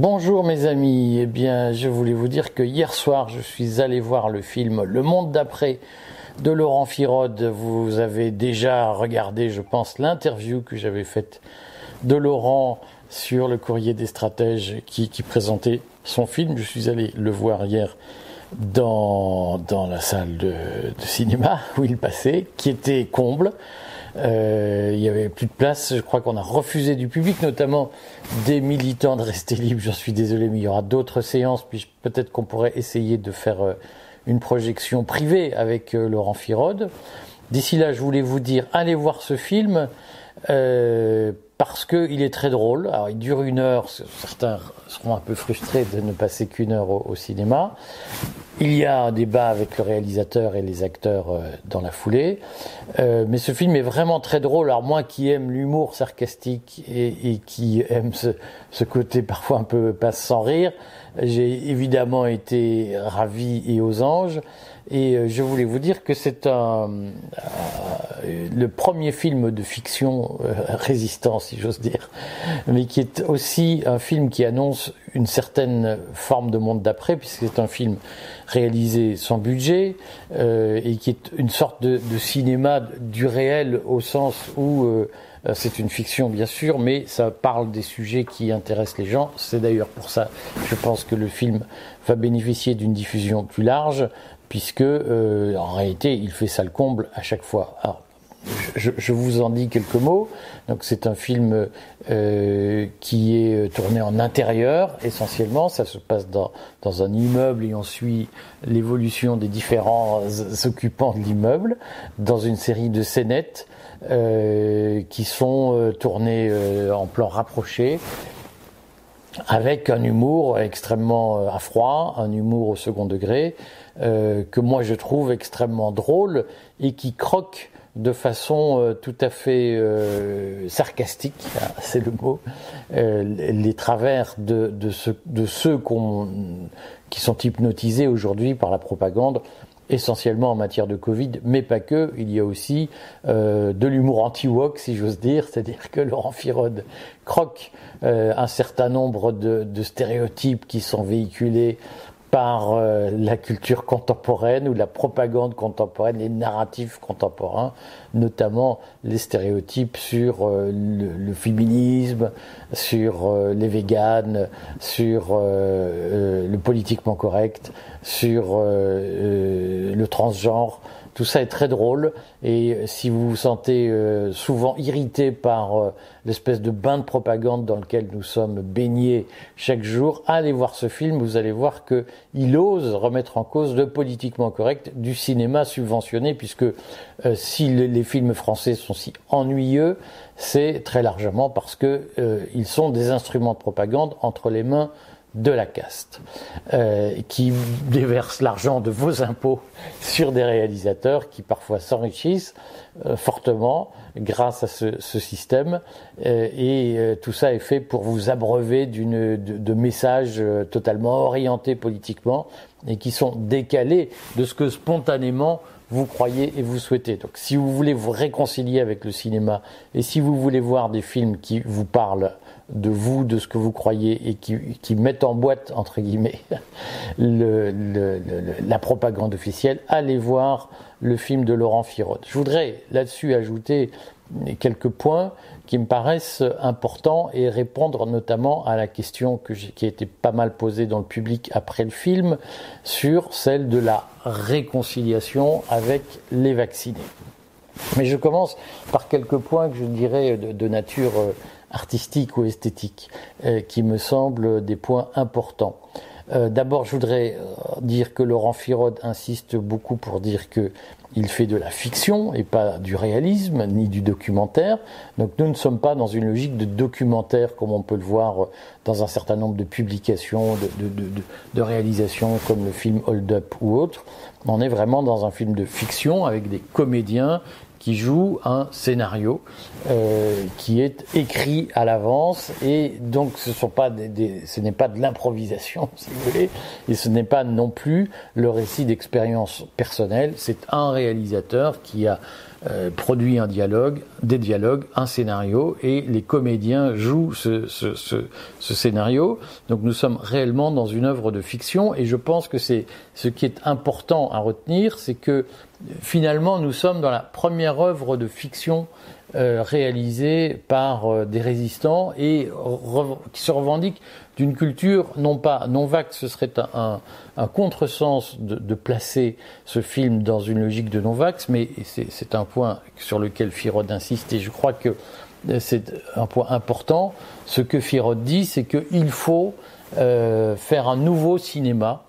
Bonjour mes amis, eh bien je voulais vous dire que hier soir je suis allé voir le film Le Monde d'après de Laurent Firode. Vous avez déjà regardé, je pense, l'interview que j'avais faite de Laurent sur le courrier des stratèges qui, présentait son film. Je suis allé le voir hier dans, la salle de cinéma où il passait, qui était comble. Euh, il y avait plus de place. Je crois qu'on a refusé du public, notamment des militants de rester libres. J'en suis désolé, mais il y aura d'autres séances. Peut-être qu'on pourrait essayer de faire euh, une projection privée avec euh, Laurent Firode. D'ici là, je voulais vous dire, allez voir ce film. Parce qu'il est très drôle. Alors, il dure une heure. Certains seront un peu frustrés de ne passer qu'une heure au, cinéma. Il y a un débat avec le réalisateur et les acteurs euh, dans la foulée. Euh, mais ce film est vraiment très drôle. Alors, moi qui aime l'humour sarcastique et, qui aime ce, côté parfois un peu passe sans rire, j'ai évidemment été ravi et aux anges. Et euh, je voulais vous dire que c'est un, le premier film de fiction résistant, si j'ose dire, mais qui est aussi un film qui annonce une certaine forme de monde d'après, puisque c'est un film réalisé sans budget et qui est une sorte de, de, cinéma du réel au sens où c'est une fiction bien sûr, mais ça parle des sujets qui intéressent les gens. C'est d'ailleurs pour ça, je pense que le film va bénéficier d'une diffusion plus large, puisque euh, en réalité il fait ça le comble à chaque fois. Je, je, vous en dis quelques mots. Donc c'est un film euh, qui est tourné en intérieur essentiellement. Ça se passe dans, dans un immeuble et on suit l'évolution des différents occupants de l'immeuble dans une série de scénettes euh, qui sont euh, tournées euh, en plan rapproché avec un humour extrêmement euh, à froid, un humour au second degré, euh, que moi je trouve extrêmement drôle et qui croque de façon euh, tout à fait euh, sarcastique, hein, c'est le mot, euh, les travers de, de, ce, de ceux qui sont hypnotisés aujourd'hui par la propagande essentiellement en matière de Covid, mais pas que. Il y a aussi de l'humour anti-wok, si j'ose dire, c'est-à-dire que Laurent Firode croque un certain nombre de, stéréotypes qui sont véhiculés par euh, la culture contemporaine ou la propagande contemporaine, les narratifs contemporains, notamment les stéréotypes sur euh, le, féminisme, sur euh, les véganes, sur euh, le politiquement correct, sur le transgenre. Tout ça est très drôle et si vous vous sentez souvent irrité par l'espèce de bain de propagande dans lequel nous sommes baignés chaque jour, allez voir ce film, vous allez voir que il ose remettre en cause le politiquement correct du cinéma subventionné puisque si les, les, films français sont si ennuyeux, c'est très largement parce que ils sont des instruments de propagande entre les mains de la caste, euh, qui déverse l'argent de vos impôts sur des réalisateurs qui parfois s'enrichissent euh, fortement grâce à ce, système, euh, et euh, tout ça est fait pour vous abreuver d'une de, messages euh, totalement orientés politiquement et qui sont décalés de ce que spontanément vous croyez et vous souhaitez. Donc si vous voulez vous réconcilier avec le cinéma et si vous voulez voir des films qui vous parlent de vous, de ce que vous croyez et qui, mettent en boîte, entre guillemets, le, le, le, la propagande officielle, allez voir le film de Laurent Firode. Je voudrais là-dessus ajouter quelques points qui me paraissent importants et répondre notamment à la question que qui a été pas mal posée dans le public après le film sur celle de la réconciliation avec les vaccinés. Mais je commence par quelques points que je dirais de, de nature euh, artistique ou esthétique, euh, qui me semblent des points importants. Euh, D'abord, je voudrais euh, dire que Laurent Firode insiste beaucoup pour dire que il fait de la fiction et pas du réalisme ni du documentaire. Donc nous ne sommes pas dans une logique de documentaire comme on peut le voir dans un certain nombre de publications, de, de réalisations comme le film Hold Up ou autre. On est vraiment dans un film de fiction avec des comédiens qui joue un scénario euh, qui est écrit à l'avance et donc ce sont pas des, des ce n'est pas de l'improvisation si vous voulez et ce n'est pas non plus le récit d'expérience personnelle. C'est un réalisateur qui a euh, produit un dialogue, des dialogues, un scénario, et les comédiens jouent ce, ce, ce, ce, scénario. Donc nous sommes réellement dans une œuvre de fiction, et je pense que c'est ce qui est important à retenir, c'est que finalement nous sommes dans la première œuvre de fiction euh, réalisée par euh, des résistants et qui se revendiquent d'une culture non pas non vague, ce serait un, un, contresens de, de, placer ce film dans une logique de non vax, mais c'est un point sur lequel Firod insiste et je crois que euh, c'est un point important. Ce que Firod dit, c'est qu'il faut euh, faire un nouveau cinéma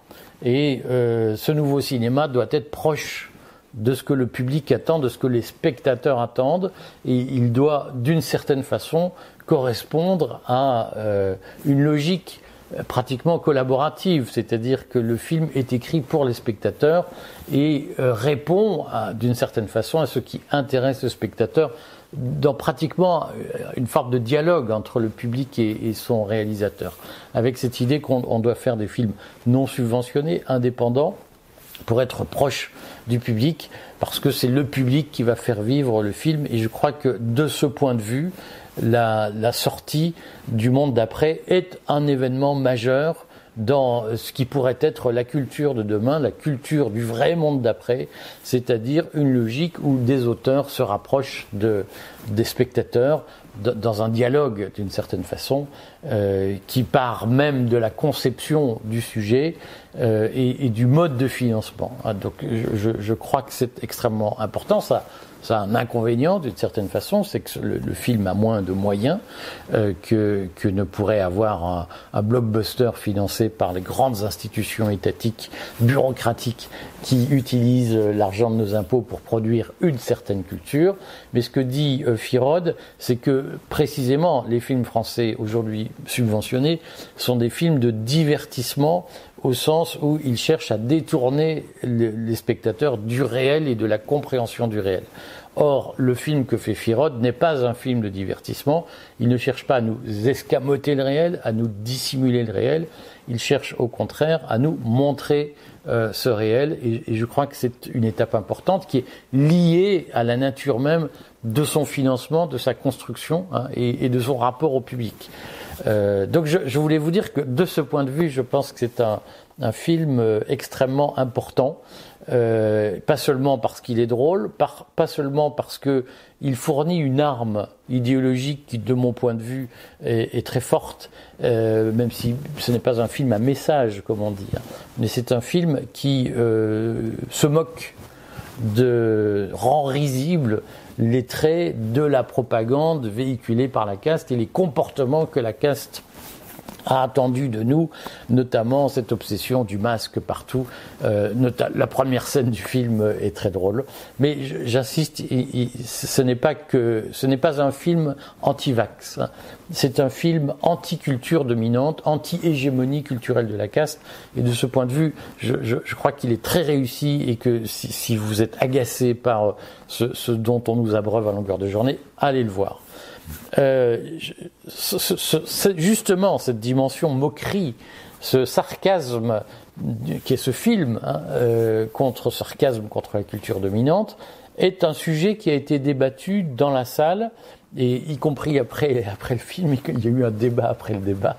et euh, ce nouveau cinéma doit être proche de ce que le public attend, de ce que les spectateurs attendent, et il doit d'une certaine façon correspondre à euh, une logique pratiquement collaborative, c'est-à-dire que le film est écrit pour les spectateurs et euh, répond d'une certaine façon à ce qui intéresse le spectateur dans pratiquement euh, une forme de dialogue entre le public et, et son réalisateur, avec cette idée qu'on doit faire des films non subventionnés, indépendants, pour être proche du public, parce que c'est le public qui va faire vivre le film, et je crois que de ce point de vue, la, sortie du monde d'après est un événement majeur dans ce qui pourrait être la culture de demain, la culture du vrai monde d'après, c'est-à-dire une logique où des auteurs se rapprochent de, des spectateurs dans un dialogue d'une certaine façon, euh, qui part même de la conception du sujet euh, et, et, du mode de financement. Ah, donc je, je crois que c'est extrêmement important. Ça, ça a un inconvénient d'une certaine façon, c'est que le, film a moins de moyens euh, que, que, ne pourrait avoir un, blockbuster financé par les grandes institutions étatiques, bureaucratiques, qui utilisent l'argent de nos impôts pour produire une certaine culture. Mais ce que dit euh, Firod, c'est que précisément les films français aujourd'hui subventionnés sont des films de divertissement au sens où ils cherchent à détourner les spectateurs du réel et de la compréhension du réel. Or, le film que fait Firod n'est pas un film de divertissement. Il ne cherche pas à nous escamoter le réel, à nous dissimuler le réel. Il cherche au contraire à nous montrer euh, ce réel. Et, je crois que c'est une étape importante qui est liée à la nature même de son financement, de sa construction hein, et, de son rapport au public. Euh, donc je, voulais vous dire que de ce point de vue, je pense que c'est un, film euh, extrêmement important, euh, pas seulement parce qu'il est drôle, pas seulement parce que il fournit une arme idéologique qui, de mon point de vue, est, très forte, même si ce n'est pas un film à message, comme on dit, hein, mais c'est un film qui se moque de rend risible les traits de la propagande véhiculée par la caste et les comportements que la caste a attendu de nous, notamment cette obsession du masque partout. Euh, la première scène du film est très drôle, mais j'insiste, ce n'est pas que ce n'est pas un film anti-vax. C'est un film anti-culture dominante, anti-hégémonie culturelle de la caste. Et de ce point de vue, je, crois qu'il est très réussi et que si, vous êtes agacé par ce dont on nous abreuve à longueur de journée, allez le voir. Euh, justement cette dimension moquerie, ce sarcasme qui est ce film hein, euh, contre sarcasme contre la culture dominante, est un sujet qui a été débattu dans la salle et y compris après après le film, il y a eu un débat après le débat.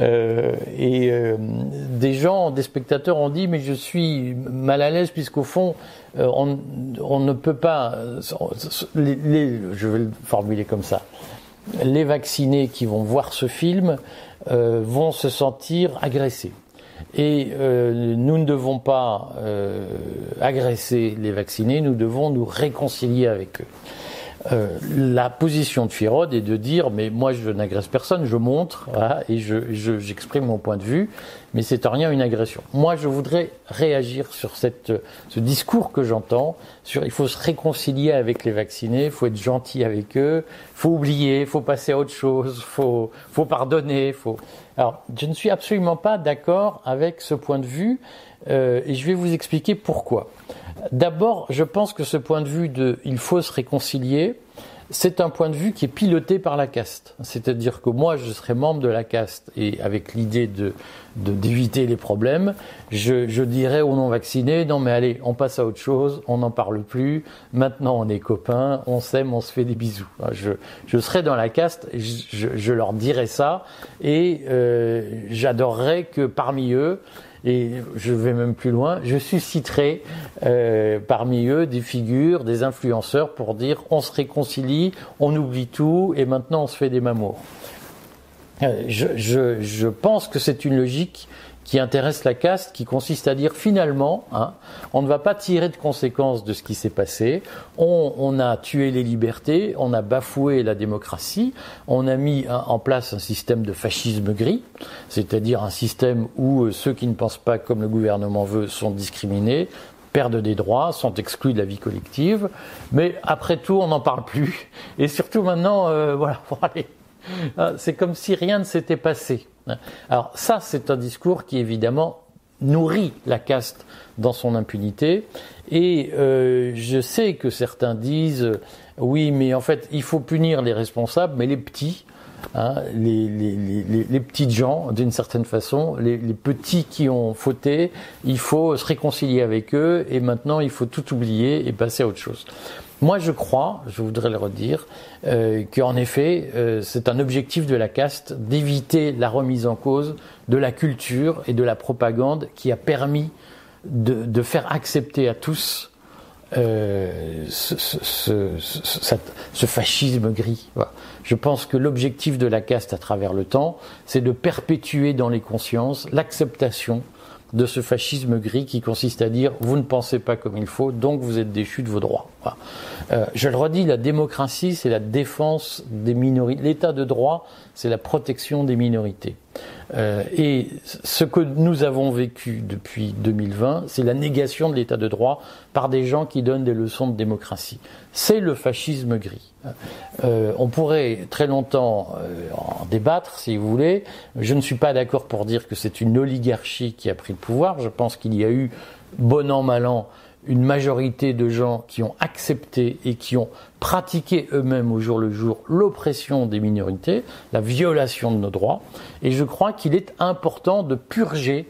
Euh, et euh, des gens, des spectateurs ont dit mais je suis mal à l'aise puisqu'au fond euh, on, on, ne peut pas. Les, je vais le formuler comme ça. Les vaccinés qui vont voir ce film euh, vont se sentir agressés. Et euh, nous ne devons pas euh, agresser les vaccinés, nous devons nous réconcilier avec eux. Euh, la position de Firod est de dire mais moi je n'agresse personne, je montre et j'exprime je, mon point de vue, mais c'est en rien une agression. Moi je voudrais réagir sur cette, ce discours que j'entends sur il faut se réconcilier avec les vaccinés, il faut être gentil avec eux, il faut oublier, il faut passer à autre chose, il faut, faut pardonner. Faut... Alors je ne suis absolument pas d'accord avec ce point de vue euh, et je vais vous expliquer pourquoi. D'abord, je pense que ce point de vue de il faut se réconcilier c'est un point de vue qui est piloté par la caste. C'est-à-dire que moi, je serais membre de la caste et avec l'idée de d'éviter les problèmes, je, je dirais aux non-vaccinés, non mais allez, on passe à autre chose, on n'en parle plus, maintenant on est copains, on s'aime, on se fait des bisous. Je, je serais dans la caste, je, je leur dirais ça, et euh, j'adorerais que parmi eux, et je vais même plus loin, je susciterai euh, parmi eux des figures, des influenceurs pour dire on se réconcilie, on oublie tout et maintenant on se fait des mamours. Euh, je, pense que c'est une logique qui intéresse la caste, qui consiste à dire finalement, hein, on ne va pas tirer de conséquences de ce qui s'est passé, on, on, a tué les libertés, on a bafoué la démocratie, on a mis en place un système de fascisme gris, c'est-à-dire un système où euh, ceux qui ne pensent pas comme le gouvernement veut sont discriminés, perdent des droits, sont exclus de la vie collective, mais après tout, on n'en parle plus. Et surtout maintenant, euh, voilà, ah, c'est comme si rien ne s'était passé. Alors ça, c'est un discours qui évidemment nourrit la caste dans son impunité. Et euh, je sais que certains disent, oui, mais en fait, il faut punir les responsables, mais les petits, hein, les, les, les, les, petites gens, d'une certaine façon, les, petits qui ont fauté, il faut se réconcilier avec eux, et maintenant, il faut tout oublier et passer à autre chose. Moi, je crois, je voudrais le redire, euh, qu'en effet, euh, c'est un objectif de la caste d'éviter la remise en cause de la culture et de la propagande qui a permis de, faire accepter à tous euh, ce, fascisme gris. Je pense que l'objectif de la caste à travers le temps, c'est de perpétuer dans les consciences l'acceptation de ce fascisme gris qui consiste à dire vous ne pensez pas comme il faut, donc vous êtes déchu de vos droits. Euh, je le redis, la démocratie, c'est la défense des minorités. L'état de droit, c'est la protection des minorités. Euh, et ce que nous avons vécu depuis 2020, c'est la négation de l'état de droit par des gens qui donnent des leçons de démocratie. C'est le fascisme gris. Euh, on pourrait très longtemps euh, en débattre, si vous voulez. Je ne suis pas d'accord pour dire que c'est une oligarchie qui a pris le pouvoir. Je pense qu'il y a eu, bon an, mal an, une majorité de gens qui ont accepté et qui ont pratiqué eux-mêmes au jour le jour l'oppression des minorités, la violation de nos droits. Et je crois qu'il est important de purger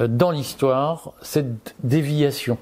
euh, dans l'histoire cette déviation.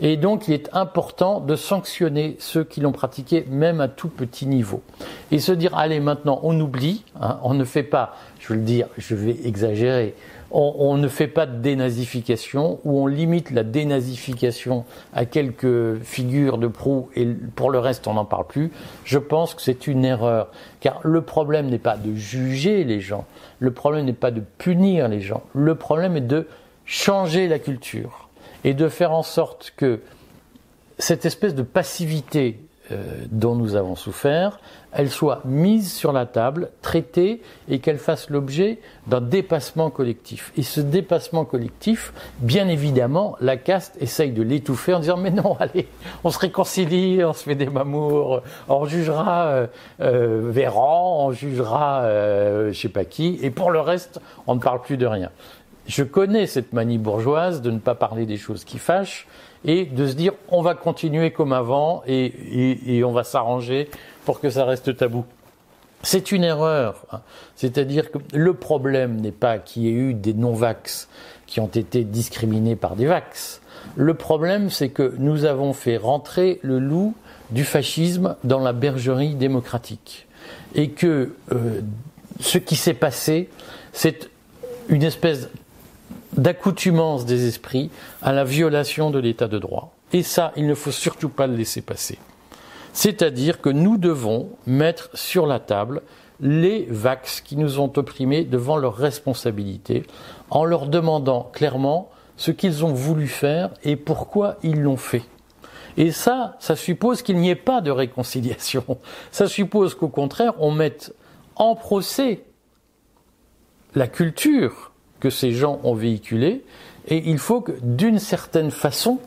Et donc il est important de sanctionner ceux qui l'ont pratiqué même à tout petit niveau. Et se dire, allez maintenant on oublie, hein, on ne fait pas, je veux le dire, je vais exagérer, on, on, ne fait pas de dénazification ou on limite la dénazification à quelques figures de proue et pour le reste on n'en parle plus, je pense que c'est une erreur. Car le problème n'est pas de juger les gens, le problème n'est pas de punir les gens, le problème est de changer la culture et de faire en sorte que cette espèce de passivité dont nous avons souffert, elle soit mise sur la table, traitée et qu'elle fasse l'objet d'un dépassement collectif. Et ce dépassement collectif, bien évidemment, la caste essaye de l'étouffer en disant mais non, allez, on se réconcilie, on se fait des mamours, on jugera euh, euh, Véran, on jugera euh, je sais pas qui, et pour le reste, on ne parle plus de rien. Je connais cette manie bourgeoise de ne pas parler des choses qui fâchent et de se dire on va continuer comme avant et, on va s'arranger pour que ça reste tabou. C'est une erreur. Hein. C'est-à-dire que le problème n'est pas qu'il y ait eu des non-vax qui ont été discriminés par des vax. Le problème, c'est que nous avons fait rentrer le loup du fascisme dans la bergerie démocratique. Et que euh, ce qui s'est passé, c'est une espèce d'accoutumance des esprits à la violation de l'état de droit. Et ça, il ne faut surtout pas le laisser passer. C'est-à-dire que nous devons mettre sur la table les vax qui nous ont opprimés devant leurs responsabilités, en leur demandant clairement ce qu'ils ont voulu faire et pourquoi ils l'ont fait. Et ça, ça suppose qu'il n'y ait pas de réconciliation. Ça suppose qu'au contraire, on mette en procès la culture que ces gens ont véhiculée, et il faut que, d'une certaine façon,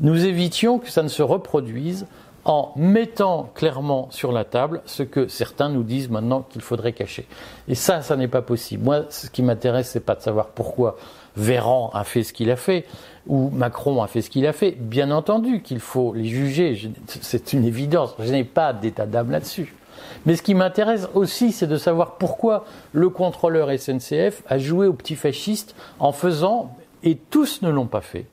nous évitions que ça ne se reproduise en mettant clairement sur la table ce que certains nous disent maintenant qu'il faudrait cacher. Et ça, ça n'est pas possible. Moi, ce qui m'intéresse, c'est pas de savoir pourquoi Véran a fait ce qu'il a fait ou Macron a fait ce qu'il a fait. Bien entendu qu'il faut les juger, c'est une évidence. Je n'ai pas d'état d'âme là-dessus. Mais ce qui m'intéresse aussi, c'est de savoir pourquoi le contrôleur SNCF a joué au petit fasciste en faisant, et tous ne l'ont pas fait,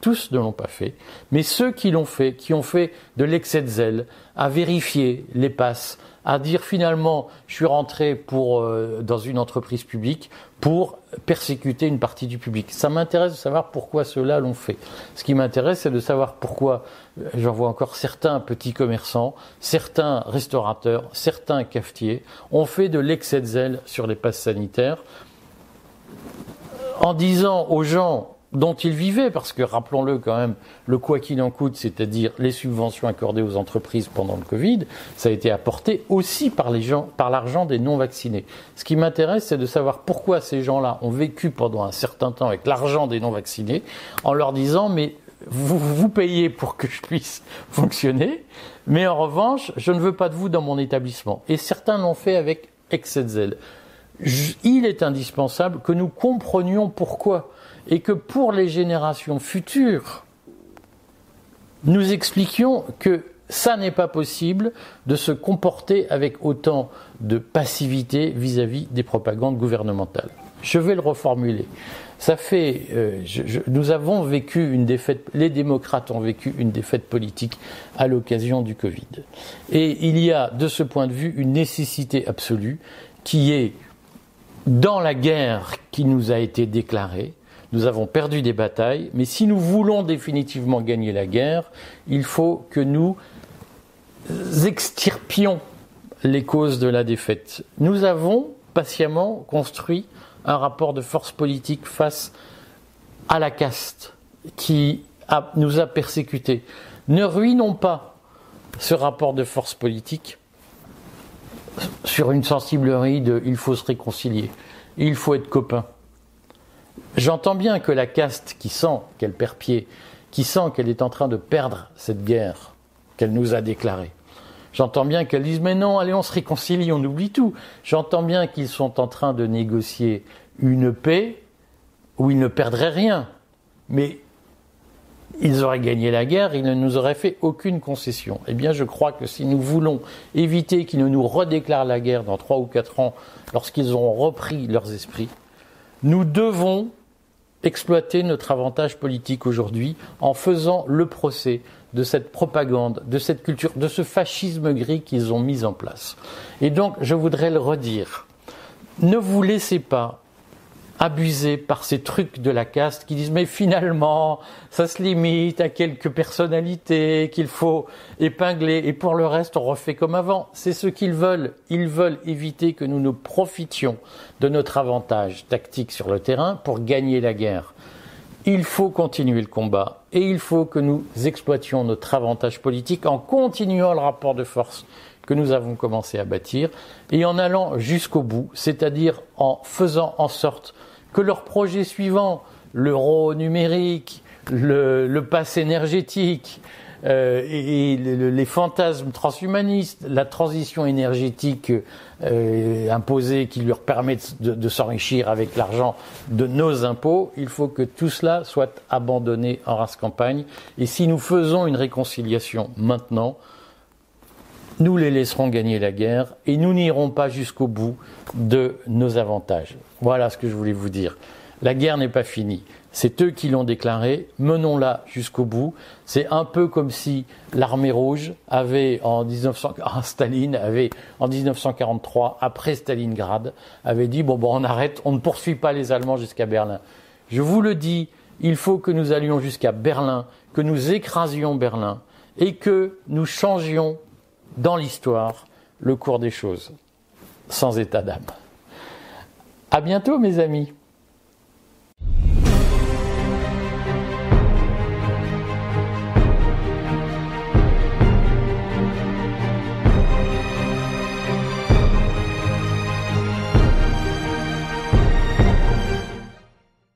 tous ne l'ont pas fait, mais ceux qui l'ont fait, qui ont fait de l'excès de zèle, à vérifier les passes, à dire finalement je suis rentré pour, euh, dans une entreprise publique pour persécuter une partie du public. Ça m'intéresse de savoir pourquoi ceux-là l'ont fait. Ce qui m'intéresse, c'est de savoir pourquoi euh, j'en vois encore certains petits commerçants, certains restaurateurs, certains cafetiers ont fait de l'excès de zèle sur les passes sanitaires en disant aux gens dont ils vivaient, parce que rappelons-le quand même, le quoi qu'il en coûte, c'est-à-dire les subventions accordées aux entreprises pendant le Covid, ça a été apporté aussi par les gens, par l'argent des non-vaccinés. Ce qui m'intéresse, c'est de savoir pourquoi ces gens-là ont vécu pendant un certain temps avec l'argent des non-vaccinés, en leur disant mais vous, vous payez pour que je puisse fonctionner, mais en revanche, je ne veux pas de vous dans mon établissement. Et certains l'ont fait avec excès de zèle. Il est indispensable que nous comprenions pourquoi et que pour les générations futures, nous expliquions que ça n'est pas possible de se comporter avec autant de passivité vis-à-vis des propagandes gouvernementales. Je vais le reformuler. Ça fait, euh, nous avons vécu une défaite, les démocrates ont vécu une défaite politique à l'occasion du Covid. Et il y a, de ce point de vue, une nécessité absolue qui est, dans la guerre qui nous a été déclarée, nous avons perdu des batailles, mais si nous voulons définitivement gagner la guerre, il faut que nous extirpions les causes de la défaite. Nous avons patiemment construit un rapport de force politique face à la caste qui nous a persécutés. Ne ruinons pas ce rapport de force politique sur une sensiblerie de il faut se réconcilier, il faut être copains. J'entends bien que la caste qui sent qu'elle perd pied, qui sent qu'elle est en train de perdre cette guerre qu'elle nous a déclarée, j'entends bien qu'elle dise mais non, allez, on se réconcilie, on oublie tout. J'entends bien qu'ils sont en train de négocier une paix où ils ne perdraient rien. Mais ils auraient gagné la guerre, ils ne nous auraient fait aucune concession. Eh bien, je crois que si nous voulons éviter qu'ils ne nous redéclarent la guerre dans trois ou quatre ans, lorsqu'ils auront repris leurs esprits, nous devons exploiter notre avantage politique aujourd'hui en faisant le procès de cette propagande, de cette culture, de ce fascisme gris qu'ils ont mis en place. Et donc, je voudrais le redire, ne vous laissez pas abusé par ces trucs de la caste qui disent mais finalement ça se limite à quelques personnalités qu'il faut épingler et pour le reste on refait comme avant. C'est ce qu'ils veulent. Ils veulent éviter que nous ne profitions de notre avantage tactique sur le terrain pour gagner la guerre. Il faut continuer le combat et il faut que nous exploitions notre avantage politique en continuant le rapport de force que nous avons commencé à bâtir et en allant jusqu'au bout, c'est-à-dire en faisant en sorte que leur projet suivant, l'euro numérique, le, le pass énergétique, euh, et, les fantasmes transhumanistes, la transition énergétique euh, imposée qui leur permet de, de s'enrichir avec l'argent de nos impôts, il faut que tout cela soit abandonné en race campagne. Et si nous faisons une réconciliation maintenant, nous les laisserons gagner la guerre et nous n'irons pas jusqu'au bout de nos avantages. Voilà ce que je voulais vous dire. La guerre n'est pas finie. C'est eux qui l'ont déclarée. Menons-la jusqu'au bout. C'est un peu comme si l'armée rouge avait en 1900, ah, Staline avait en 1943, après Stalingrad, avait dit bon bon on arrête, on ne poursuit pas les Allemands jusqu'à Berlin. Je vous le dis, il faut que nous allions jusqu'à Berlin, que nous écrasions Berlin et que nous changions dans l'histoire le cours des choses, sans état d'âme. À bientôt, mes amis.